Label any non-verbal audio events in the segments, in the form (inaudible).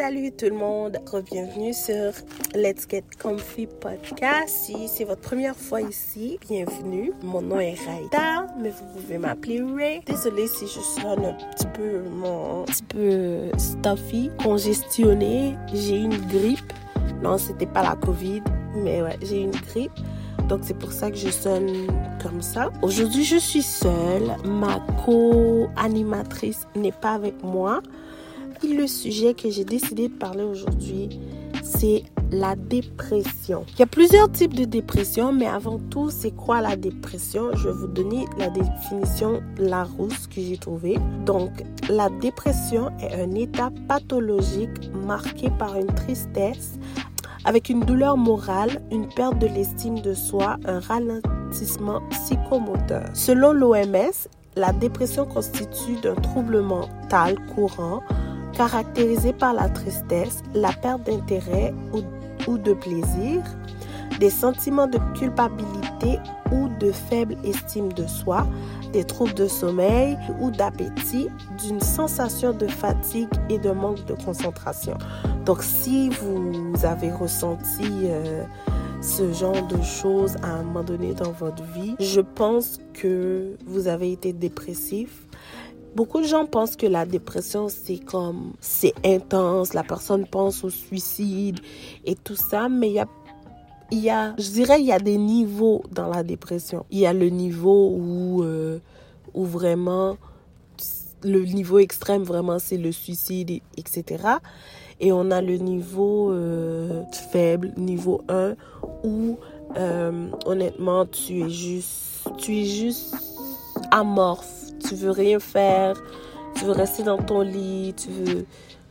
Salut tout le monde, bienvenue sur Let's Get Comfy Podcast. Si c'est votre première fois ici, bienvenue. Mon nom est Raïda, mais vous pouvez m'appeler Ray. Désolée si je sonne un petit peu, mon, un petit peu stuffy, congestionné. J'ai une grippe. Non, c'était pas la COVID, mais ouais, j'ai une grippe. Donc c'est pour ça que je sonne comme ça. Aujourd'hui, je suis seule. Ma co-animatrice n'est pas avec moi. Le sujet que j'ai décidé de parler aujourd'hui, c'est la dépression. Il y a plusieurs types de dépression, mais avant tout, c'est quoi la dépression? Je vais vous donner la définition Larousse que j'ai trouvée. Donc, la dépression est un état pathologique marqué par une tristesse avec une douleur morale, une perte de l'estime de soi, un ralentissement psychomoteur. Selon l'OMS, la dépression constitue d'un trouble mental courant caractérisé par la tristesse, la perte d'intérêt ou, de plaisir, des sentiments de culpabilité ou de faible estime de soi, des troubles de sommeil ou d'appétit, d'une sensation de fatigue et de manque de concentration. Donc si vous avez ressenti euh, ce genre de choses à un moment donné dans votre vie, je pense que vous avez été dépressif Beaucoup de gens pensent que la dépression, c'est comme, c'est intense, la personne pense au suicide et tout ça, mais il y a, y a, je dirais, il y a des niveaux dans la dépression. Il y a le niveau où, euh, où vraiment, le niveau extrême, vraiment, c'est le suicide, etc. Et on a le niveau euh, faible, niveau 1, où, euh, honnêtement, tu es juste, tu es juste amorphe tu veux rien faire, tu veux rester dans ton lit, tu veux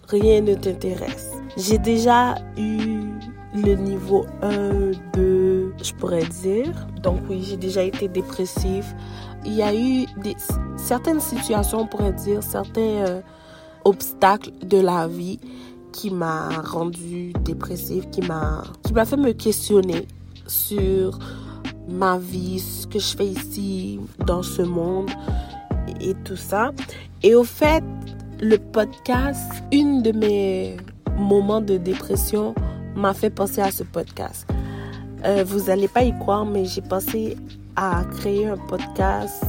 rien ne t'intéresse. J'ai déjà eu le niveau 1, 2, je pourrais dire. Donc oui, j'ai déjà été dépressif. Il y a eu des, certaines situations, on pourrait dire, certains euh, obstacles de la vie qui m'a rendu dépressif, qui m'a qui m'a fait me questionner sur ma vie, ce que je fais ici dans ce monde et tout ça. Et au fait, le podcast, une de mes moments de dépression m'a fait penser à ce podcast. Euh, vous n'allez pas y croire, mais j'ai pensé à créer un podcast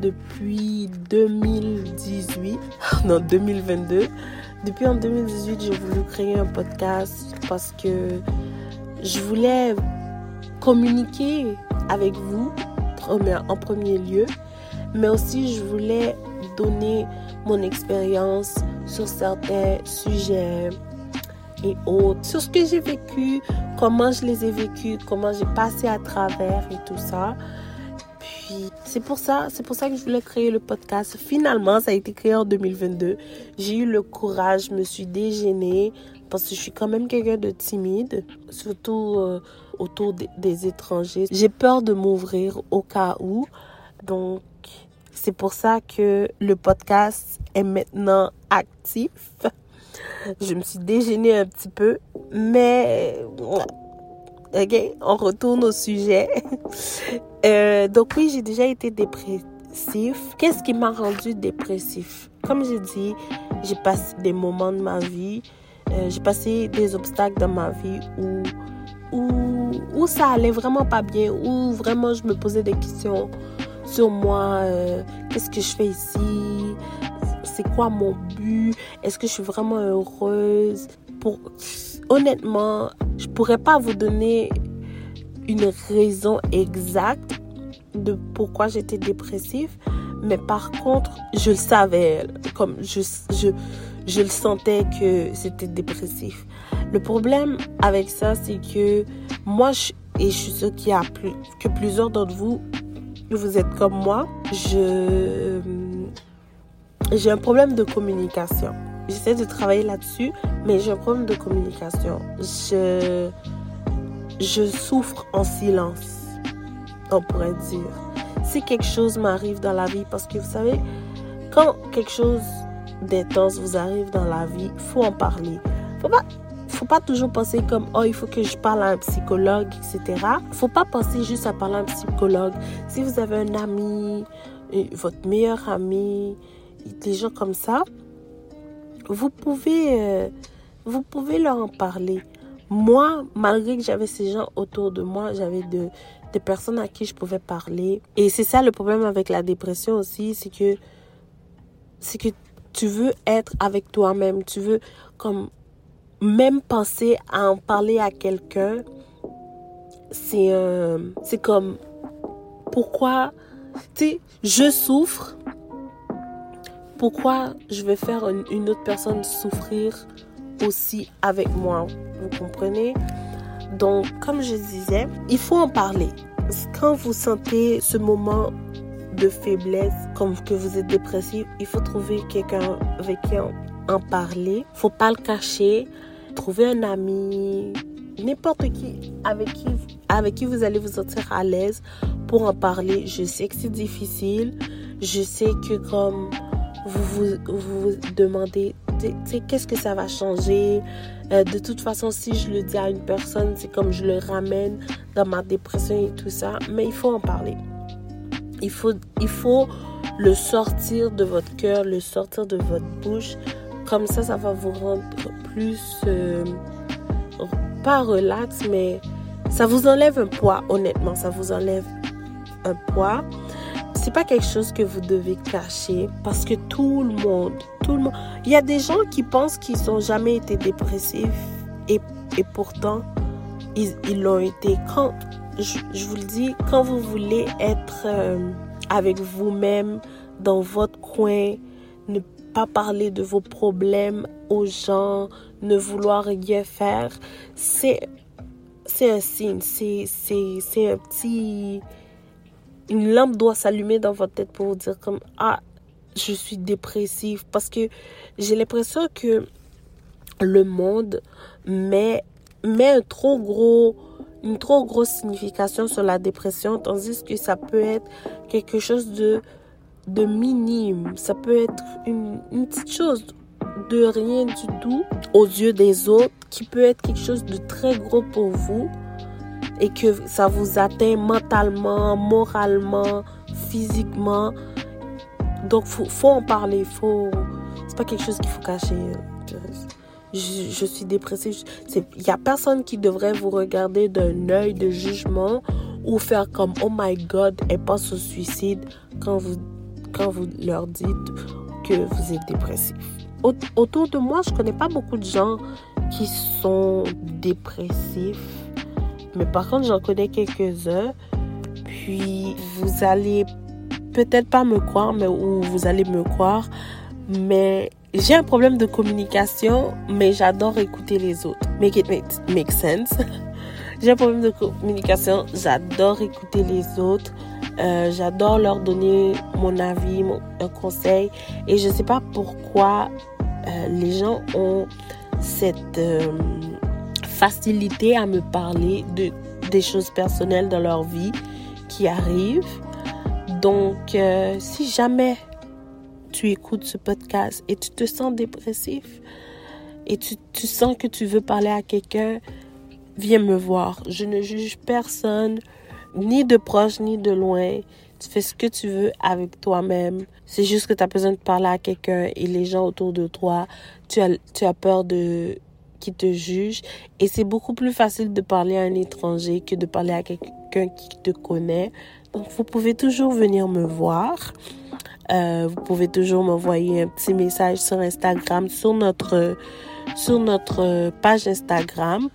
depuis 2018, (laughs) non 2022. Depuis en 2018, j'ai voulu créer un podcast parce que je voulais communiquer avec vous en premier lieu mais aussi je voulais donner mon expérience sur certains sujets et autres, sur ce que j'ai vécu, comment je les ai vécus, comment j'ai passé à travers et tout ça. Puis c'est pour ça, c'est pour ça que je voulais créer le podcast. Finalement, ça a été créé en 2022. J'ai eu le courage, je me suis dégainée parce que je suis quand même quelqu'un de timide, surtout euh, autour des étrangers. J'ai peur de m'ouvrir au cas où. Donc c'est pour ça que le podcast est maintenant actif. Je me suis déjeunée un petit peu, mais ok, on retourne au sujet. Euh, donc oui, j'ai déjà été dépressif. Qu'est-ce qui m'a rendu dépressif? Comme j'ai dit, j'ai passé des moments de ma vie, euh, j'ai passé des obstacles dans ma vie où, où, où ça allait vraiment pas bien, où vraiment je me posais des questions sur moi, euh, qu'est-ce que je fais ici, c'est quoi mon but, est-ce que je suis vraiment heureuse? Pour... Honnêtement, je pourrais pas vous donner une raison exacte de pourquoi j'étais dépressive, mais par contre, je le savais, comme je, le sentais que c'était dépressif. Le problème avec ça, c'est que moi, je, et je suis sûre qu'il y a que plusieurs d'entre vous vous êtes comme moi, je j'ai un problème de communication. J'essaie de travailler là-dessus, mais j'ai un problème de communication. Je je souffre en silence, on pourrait dire. Si quelque chose m'arrive dans la vie, parce que vous savez, quand quelque chose d'intense vous arrive dans la vie, faut en parler. Faut pas faut pas toujours penser comme oh il faut que je parle à un psychologue etc faut pas penser juste à parler à un psychologue si vous avez un ami votre meilleur ami des gens comme ça vous pouvez euh, vous pouvez leur en parler. Moi, malgré que j'avais ces gens autour de moi, j'avais de, des personnes à qui je pouvais parler. Et c'est ça le problème avec la dépression aussi, c'est que, c'est que tu veux être avec toi-même, tu veux comme même penser à en parler à quelqu'un, c'est c'est comme pourquoi tu sais je souffre pourquoi je vais faire une, autre personne souffrir aussi avec moi vous comprenez? Donc comme je disais il faut en parler. Quand vous sentez ce moment de faiblesse comme que vous êtes dépressif il faut trouver quelqu'un avec qui en, en parler. Faut pas le cacher trouver un ami n'importe qui avec qui avec qui vous allez vous sentir à l'aise pour en parler. Je sais que c'est difficile. Je sais que comme vous vous, vous demandez qu'est-ce que ça va changer? Euh, de toute façon, si je le dis à une personne, c'est comme je le ramène dans ma dépression et tout ça. Mais il faut en parler. Il faut, il faut le sortir de votre cœur, le sortir de votre bouche. Comme ça, ça va vous rendre plus... Euh, pas relax, mais ça vous enlève un poids, honnêtement. Ça vous enlève un poids. C'est pas quelque chose que vous devez cacher parce que tout le monde, tout le monde, il y a des gens qui pensent qu'ils n'ont jamais été dépressifs et, et pourtant ils l'ont été. Quand je, vous le dis, quand vous voulez être euh, avec vous-même dans votre coin, ne pas parler de vos problèmes aux gens, ne vouloir rien faire, c'est c'est un signe, c'est c'est un petit une lampe doit s'allumer dans votre tête pour vous dire comme ah je suis dépressif parce que j'ai l'impression que le monde met met un trop gros une trop grosse signification sur la dépression tandis que ça peut être quelque chose de de minime ça peut être une, petite chose de rien du tout aux yeux des autres qui peut être quelque chose de très gros pour vous et que ça vous atteint mentalement, moralement, physiquement. Donc, faut, faut en parler. Faut, c'est pas quelque chose qu'il faut cacher. Je, suis dépressive. Il y a personne qui devrait vous regarder d'un œil de jugement ou faire comme oh my god, elle pense au suicide quand vous, quand vous leur dites que vous êtes dépressif autour de moi, je connais pas beaucoup de gens qui sont dépressifs. Mais par contre, j'en connais quelques-uns. Puis, vous allez peut-être pas me croire, mais ou vous allez me croire. Mais j'ai un problème de communication, mais j'adore écouter les autres. Make it make, sense. (laughs) j'ai un problème de communication, j'adore écouter les autres. Euh, j'adore leur donner mon avis, un conseil. Et je sais pas pourquoi euh, les gens ont cette euh, facilité à me parler de des choses personnelles dans leur vie qui arrivent. Donc, si jamais tu écoutes ce podcast et tu te sens dépressif et tu sens que tu veux parler à quelqu'un, viens me voir. Je ne juge personne, ni de proche ni de loin. Tu fais ce que tu veux avec toi-même. C'est juste que tu as besoin de parler à quelqu'un et les gens autour de toi, tu as, tu as peur de qui te juge et c'est beaucoup plus facile de parler à un étranger que de parler à quelqu'un qui te connaît. Donc vous pouvez toujours venir me voir. Euh, vous pouvez toujours m'envoyer un petit message sur Instagram, sur notre sur notre page Instagram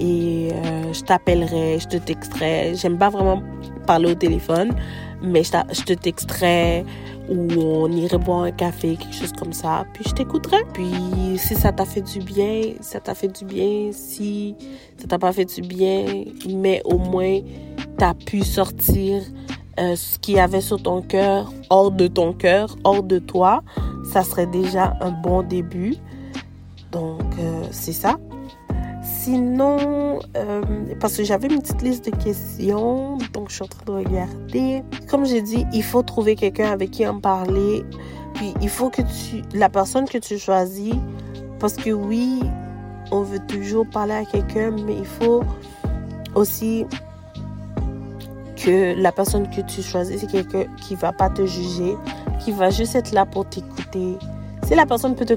et euh, je t'appellerai, je te texterai. J'aime pas vraiment parler au téléphone, mais je, te texterai ou on irait boire un café, quelque chose comme ça. Puis je t'écouterai. Puis si ça t'a fait du bien, ça t'a fait du bien. Si ça t'a pas fait du bien, mais au moins t'as pu sortir euh, ce qu'il y avait sur ton cœur hors de ton cœur, hors de toi, ça serait déjà un bon début. Donc euh, c'est ça. Sinon, euh, parce que j'avais une petite liste de questions, donc je suis en train de regarder. Comme j'ai dit, il faut trouver quelqu'un avec qui en parler. Puis il faut que tu, la personne que tu choisis, parce que oui, on veut toujours parler à quelqu'un, mais il faut aussi que la personne que tu choisis, c'est quelqu'un qui va pas te juger, qui va juste être là pour t'écouter. Si la personne peut te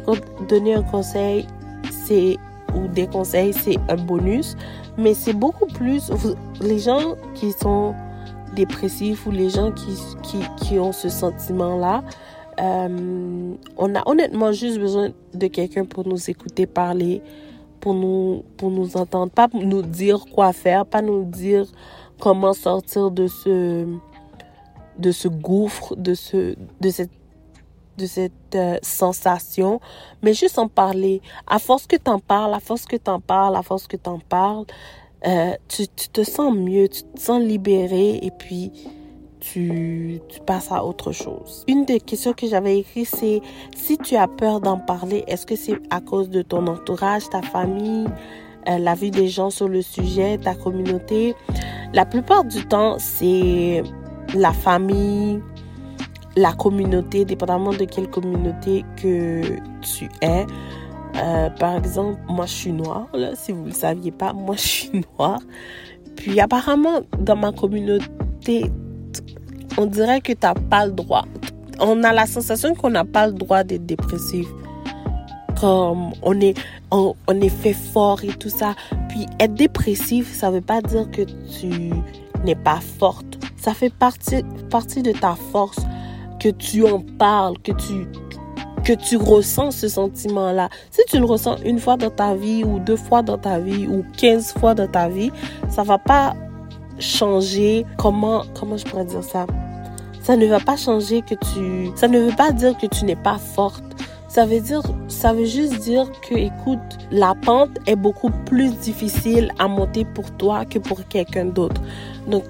donner un conseil, c'est ou des conseils, c'est un bonus. Mais c'est beaucoup plus les gens qui sont dépressifs ou les gens qui, qui, qui ont ce sentiment-là. Euh, on a honnêtement juste besoin de quelqu'un pour nous écouter parler, pour nous, pour nous entendre, pas nous dire quoi faire, pas nous dire comment sortir de ce, de ce gouffre, de, ce, de cette de cette euh, sensation, mais juste en parler. À force que tu en parles, à force que tu en parles, à force que tu en parles, euh, tu, tu, te sens mieux, tu te sens libéré et puis tu, tu passes à autre chose. Une des questions que j'avais écrites, c'est si tu as peur d'en parler, est-ce que c'est à cause de ton entourage, ta famille, euh, la vie des gens sur le sujet, ta communauté? La plupart du temps, c'est la famille, la communauté, dépendamment de quelle communauté que tu es. Euh, par exemple, moi je suis noire, si vous ne le saviez pas, moi je suis noire. Puis apparemment, dans ma communauté, on dirait que tu n'as pas le droit. On a la sensation qu'on n'a pas le droit d'être dépressif. On est, on, est fait fort et tout ça. Puis être dépressif, ça veut pas dire que tu n'es pas forte. Ça fait partie, partie de ta force que tu en parles, que tu que tu ressens ce sentiment-là. Si tu le ressens une fois dans ta vie ou deux fois dans ta vie ou quinze fois dans ta vie, ça va pas changer comment comment je pourrais dire ça? Ça ne va pas changer que tu ça ne veut pas dire que tu n'es pas forte. Ça veut dire ça veut juste dire que écoute, la pente est beaucoup plus difficile à monter pour toi que pour quelqu'un d'autre. Donc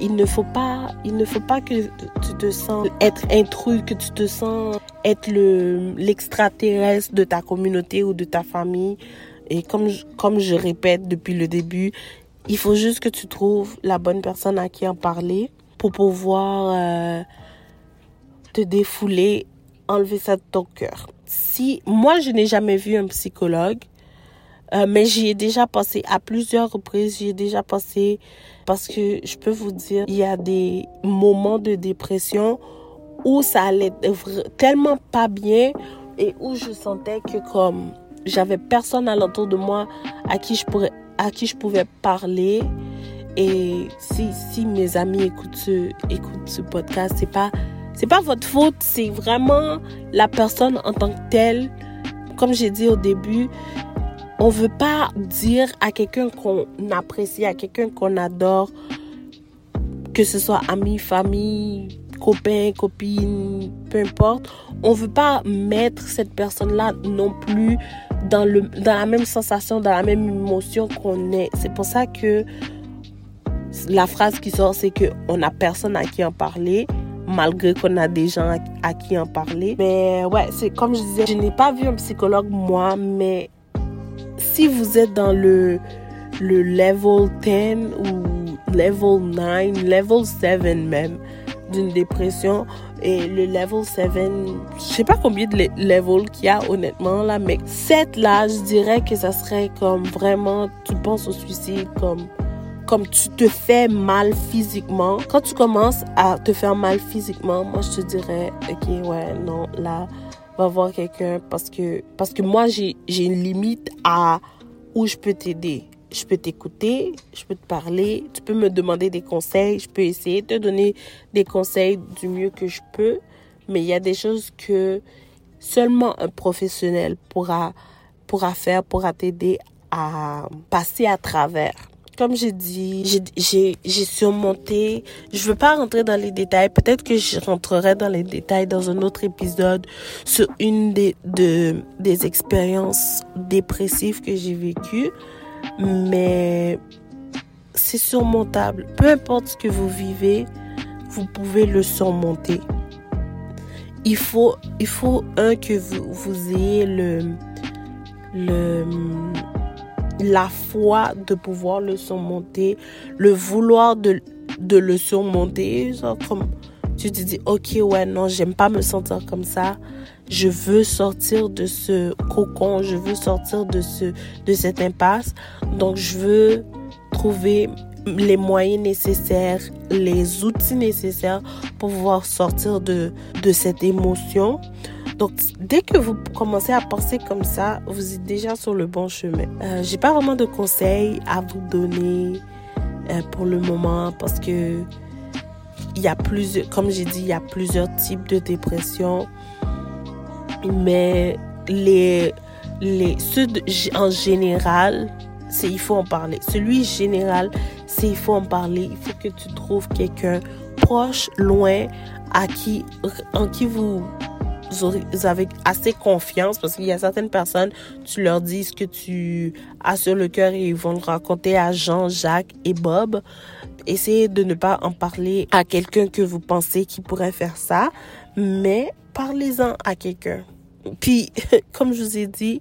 il ne faut pas, il ne faut pas que tu te sens être intrus, que tu te sens être le, l'extraterrestre de ta communauté ou de ta famille. Et comme, comme je répète depuis le début, il faut juste que tu trouves la bonne personne à qui en parler pour pouvoir euh, te défouler, enlever ça de ton cœur. Si moi je n'ai jamais vu un psychologue, euh, mais j'y ai déjà passé à plusieurs reprises, j'y ai déjà passé parce que je peux vous dire, il y a des moments de dépression où ça allait tellement pas bien et où je sentais que comme j'avais personne alentour de moi à qui je pourrais à qui je pouvais parler. Et si si mes amis écoutent ce écoutent ce podcast c'est pas c'est pas votre faute c'est vraiment la personne en tant que telle comme j'ai dit au début on veut pas dire à quelqu'un qu'on apprécie, à quelqu'un qu'on adore, que ce soit ami, famille, copain, copine, peu importe. On veut pas mettre cette personne-là non plus dans le dans la même sensation, dans la même émotion qu'on est. C'est pour ça que la phrase qui sort, c'est que on a personne à qui en parler malgré qu'on a des gens à, qui en parler. Mais ouais, c'est comme je disais, je n'ai pas vu un psychologue moi, mais si vous êtes dans le, le level 10 ou level 9, level 7 même d'une dépression, et le level 7, je sais pas combien de levels qu'il y a honnêtement là, mais 7 là, je dirais que ça serait comme vraiment, tu penses au suicide comme comme tu te fais mal physiquement. Quand tu commences à te faire mal physiquement, moi je te dirais, ok, ouais, non, là, va voir quelqu'un parce que, parce que moi, j'ai, une limite à où je peux t'aider. Je peux t'écouter, je peux te parler, tu peux me demander des conseils, je peux essayer de te donner des conseils du mieux que je peux, mais il y a des choses que seulement un professionnel pourra, pourra faire, pourra t'aider à passer à travers comme j'ai dit, j'ai surmonté. Je veux pas rentrer dans les détails. Peut-être que je rentrerai dans les détails dans un autre épisode sur une des, de, des expériences dépressives que j'ai vécues. Mais c'est surmontable. Peu importe ce que vous vivez, vous pouvez le surmonter. Il faut, il faut un que vous, vous ayez le, le, la foi de pouvoir le surmonter, le vouloir de, de le surmonter. Genre comme tu te dis, ok, ouais, non, j'aime pas me sentir comme ça. Je veux sortir de ce cocon, je veux sortir de, ce, de cette impasse. Donc, je veux trouver les moyens nécessaires, les outils nécessaires pour pouvoir sortir de, de cette émotion. Donc, dès que vous commencez à penser comme ça, vous êtes déjà sur le bon chemin. Euh, J'ai pas vraiment de conseils à vous donner euh, pour le moment parce que il y a plusieurs, comme j'ai dit, il y a plusieurs types de dépression. Mais les, les, ceux en général, c'est il faut en parler. Celui général, c'est il faut en parler. Il faut que tu trouves quelqu'un proche, loin, à qui, en qui vous, vous avez assez confiance parce qu'il y a certaines personnes, tu leur dis ce que tu as sur le cœur et ils vont le raconter à Jean, Jacques et Bob. Essayez de ne pas en parler à quelqu'un que vous pensez qui pourrait faire ça, mais parlez-en à quelqu'un. Puis, (laughs) comme je vous ai dit,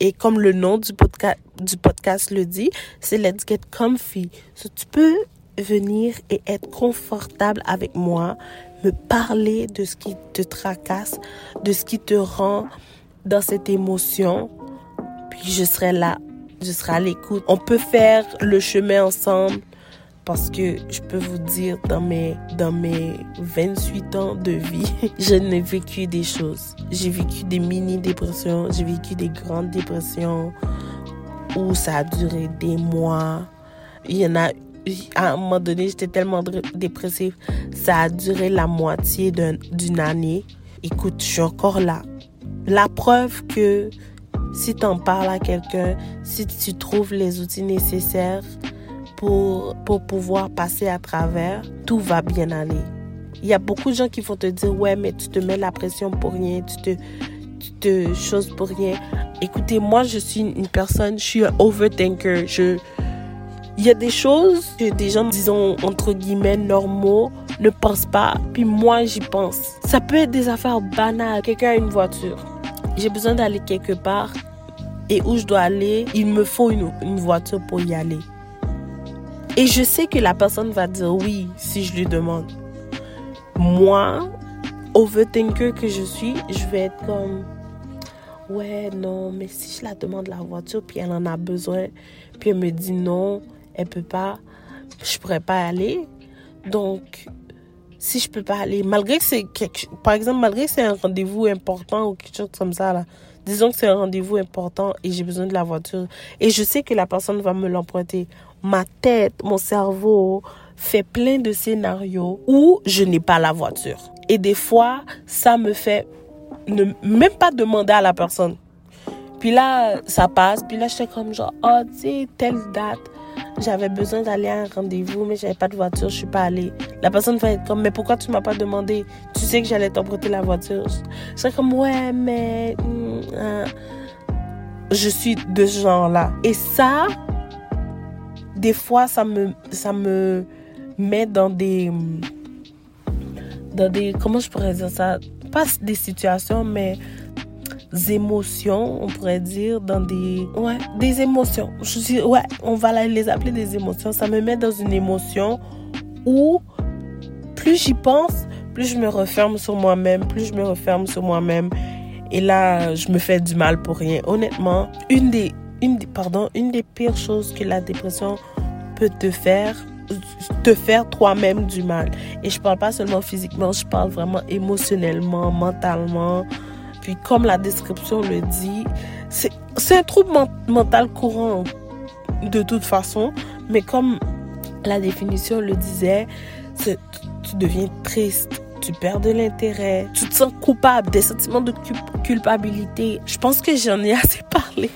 et comme le nom du podcast, le dit, c'est Let's Get Comfy. tu peux venir et être confortable avec moi, me parler de ce qui te tracasse, de ce qui te rend dans cette émotion. Puis je serai là, je serai à l'écoute. On peut faire le chemin ensemble parce que je peux vous dire dans mes dans mes 28 ans de vie, (laughs) je n'ai vécu des choses. J'ai vécu des mini dépressions, j'ai vécu des grandes dépressions où ça a duré des mois. Il y en a à un moment donné, j'étais tellement dépressive, ça a duré la moitié d'une année. Écoute, je suis encore là. La preuve que si tu en parles à quelqu'un, si tu trouves les outils nécessaires pour, pour pouvoir passer à travers, tout va bien aller. Il y a beaucoup de gens qui vont te dire, ouais, mais tu te mets la pression pour rien, tu te, tu te choses pour rien. Écoutez, moi, je suis une personne, je suis un overthinker. Je, il y a des choses que des gens, disons, entre guillemets, normaux, ne pensent pas. Puis moi, j'y pense. Ça peut être des affaires banales. Quelqu'un a une voiture. J'ai besoin d'aller quelque part. Et où je dois aller, il me faut une, voiture pour y aller. Et je sais que la personne va dire oui si je lui demande. Moi, overthinker que je suis, je vais être comme ouais non mais si je la demande la voiture puis elle en a besoin puis elle me dit non elle peut pas, je pourrais pas aller. Donc, si je peux pas aller, malgré que c'est par exemple, malgré que c'est un rendez-vous important ou quelque chose comme ça, là, disons que c'est un rendez-vous important et j'ai besoin de la voiture et je sais que la personne va me l'emprunter. Ma tête, mon cerveau fait plein de scénarios où je n'ai pas la voiture. Et des fois, ça me fait ne même pas demander à la personne. Puis là, ça passe. Puis là, je suis comme genre, oh, tu sais, telle date, j'avais besoin d'aller à un rendez-vous, mais j'avais pas de voiture, je suis pas allée. La personne va être comme, mais pourquoi tu m'as pas demandé? Tu sais que j'allais t'emprunter la voiture. Je serais comme, ouais, mais. Hmm, hein. Je suis de ce genre-là. Et ça, des fois, ça me, ça me met dans des. Dans des. Comment je pourrais dire ça? Pas des situations, mais émotions, on pourrait dire, dans des, ouais, des émotions. Je dis, ouais, on va les appeler des émotions. Ça me met dans une émotion où plus j'y pense, plus je me referme sur moi-même, plus je me referme sur moi-même. Et là, je me fais du mal pour rien. Honnêtement, une des, une pardon, une des pires choses que la dépression peut te faire, te faire toi-même du mal. Et je parle pas seulement physiquement, je parle vraiment émotionnellement, mentalement. Puis comme la description le dit, c'est un trouble mental courant de toute façon, mais comme la définition le disait, tu deviens triste, tu perds de l'intérêt, tu te sens coupable, des sentiments de culpabilité. Je pense que j'en ai assez parlé.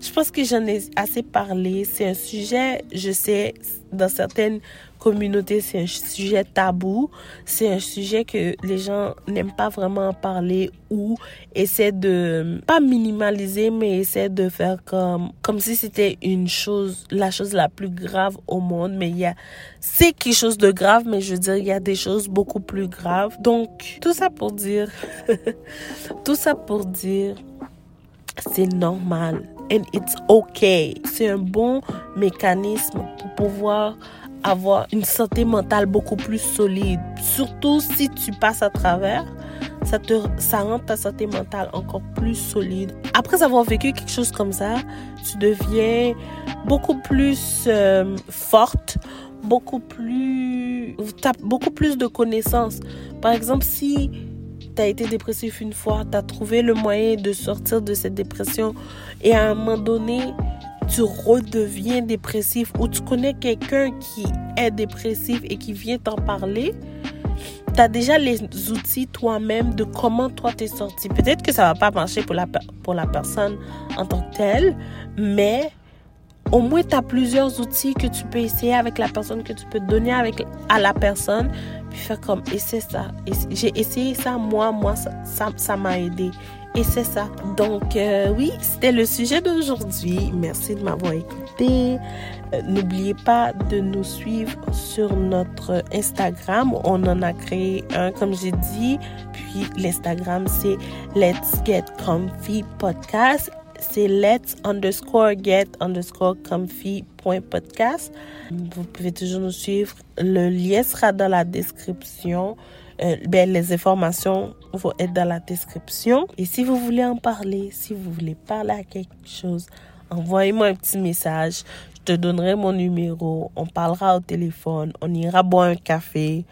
Je pense que j'en ai assez parlé. C'est un sujet, je sais, dans certaines communauté, c'est un sujet tabou. C'est un sujet que les gens n'aiment pas vraiment parler ou essaient de, pas minimaliser, mais essaient de faire comme, comme si c'était une chose, la chose la plus grave au monde. Mais il y a, c'est quelque chose de grave, mais je veux dire, il y a des choses beaucoup plus graves. Donc, tout ça pour dire, (laughs) tout ça pour dire, c'est normal. And it's okay. C'est un bon mécanisme pour pouvoir avoir une santé mentale beaucoup plus solide. Surtout si tu passes à travers, ça, te, ça rend ta santé mentale encore plus solide. Après avoir vécu quelque chose comme ça, tu deviens beaucoup plus euh, forte, beaucoup plus... Tu beaucoup plus de connaissances. Par exemple, si tu as été dépressif une fois, tu as trouvé le moyen de sortir de cette dépression et à un moment donné, tu redeviens dépressif ou tu connais quelqu'un qui est dépressif et qui vient t'en parler, tu as déjà les outils toi-même de comment toi t'es sorti. Peut-être que ça va pas marcher pour la, pour la personne en tant que telle, mais au moins tu as plusieurs outils que tu peux essayer avec la personne, que tu peux donner avec, à la personne, puis faire comme, et c'est ça. J'ai essayé ça, moi, moi, ça m'a aidé. Et c'est ça. Donc, euh, oui, c'était le sujet d'aujourd'hui. Merci de m'avoir écouté. Euh, n'oubliez pas de nous suivre sur notre Instagram. On en a créé un, comme j'ai dit. Puis, l'Instagram, c'est Let's Get Comfy Podcast. C'est let's underscore get underscore comfy podcast. Vous pouvez toujours nous suivre. Le lien sera dans la description. Euh, ben, les informations vont être dans la description. Et si vous voulez en parler, si vous voulez parler à quelque chose, envoyez-moi un petit message. Je te donnerai mon numéro. On parlera au téléphone. On ira boire un café.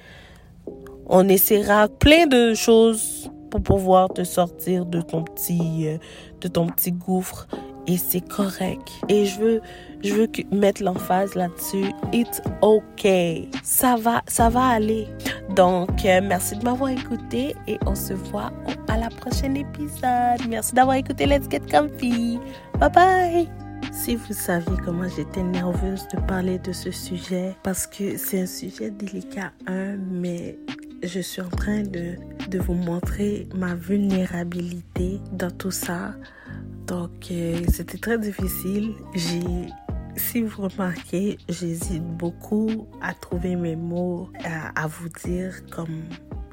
On essaiera plein de choses pour pouvoir te sortir de ton petit, euh, de ton petit gouffre et c'est correct. Et je veux, je veux mettre l'emphase là-dessus. It's okay. Ça va, ça va aller. Donc, euh, merci de m'avoir écouté et on se voit à la prochaine épisode. Merci d'avoir écouté Let's Get Comfy. Bye bye. Si vous saviez comment j'étais nerveuse de parler de ce sujet, parce que c'est un sujet délicat, un, mais je suis en train de, de vous montrer ma vulnérabilité dans tout ça. Donc, euh, c'était très difficile. J'ai, si vous remarquez, j'hésite beaucoup à trouver mes mots, à, vous dire comme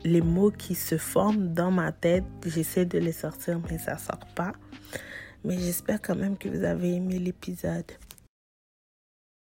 les mots qui se forment dans ma tête. J'essaie de les sortir, mais ça sort pas. Mais j'espère quand même que vous avez aimé l'épisode.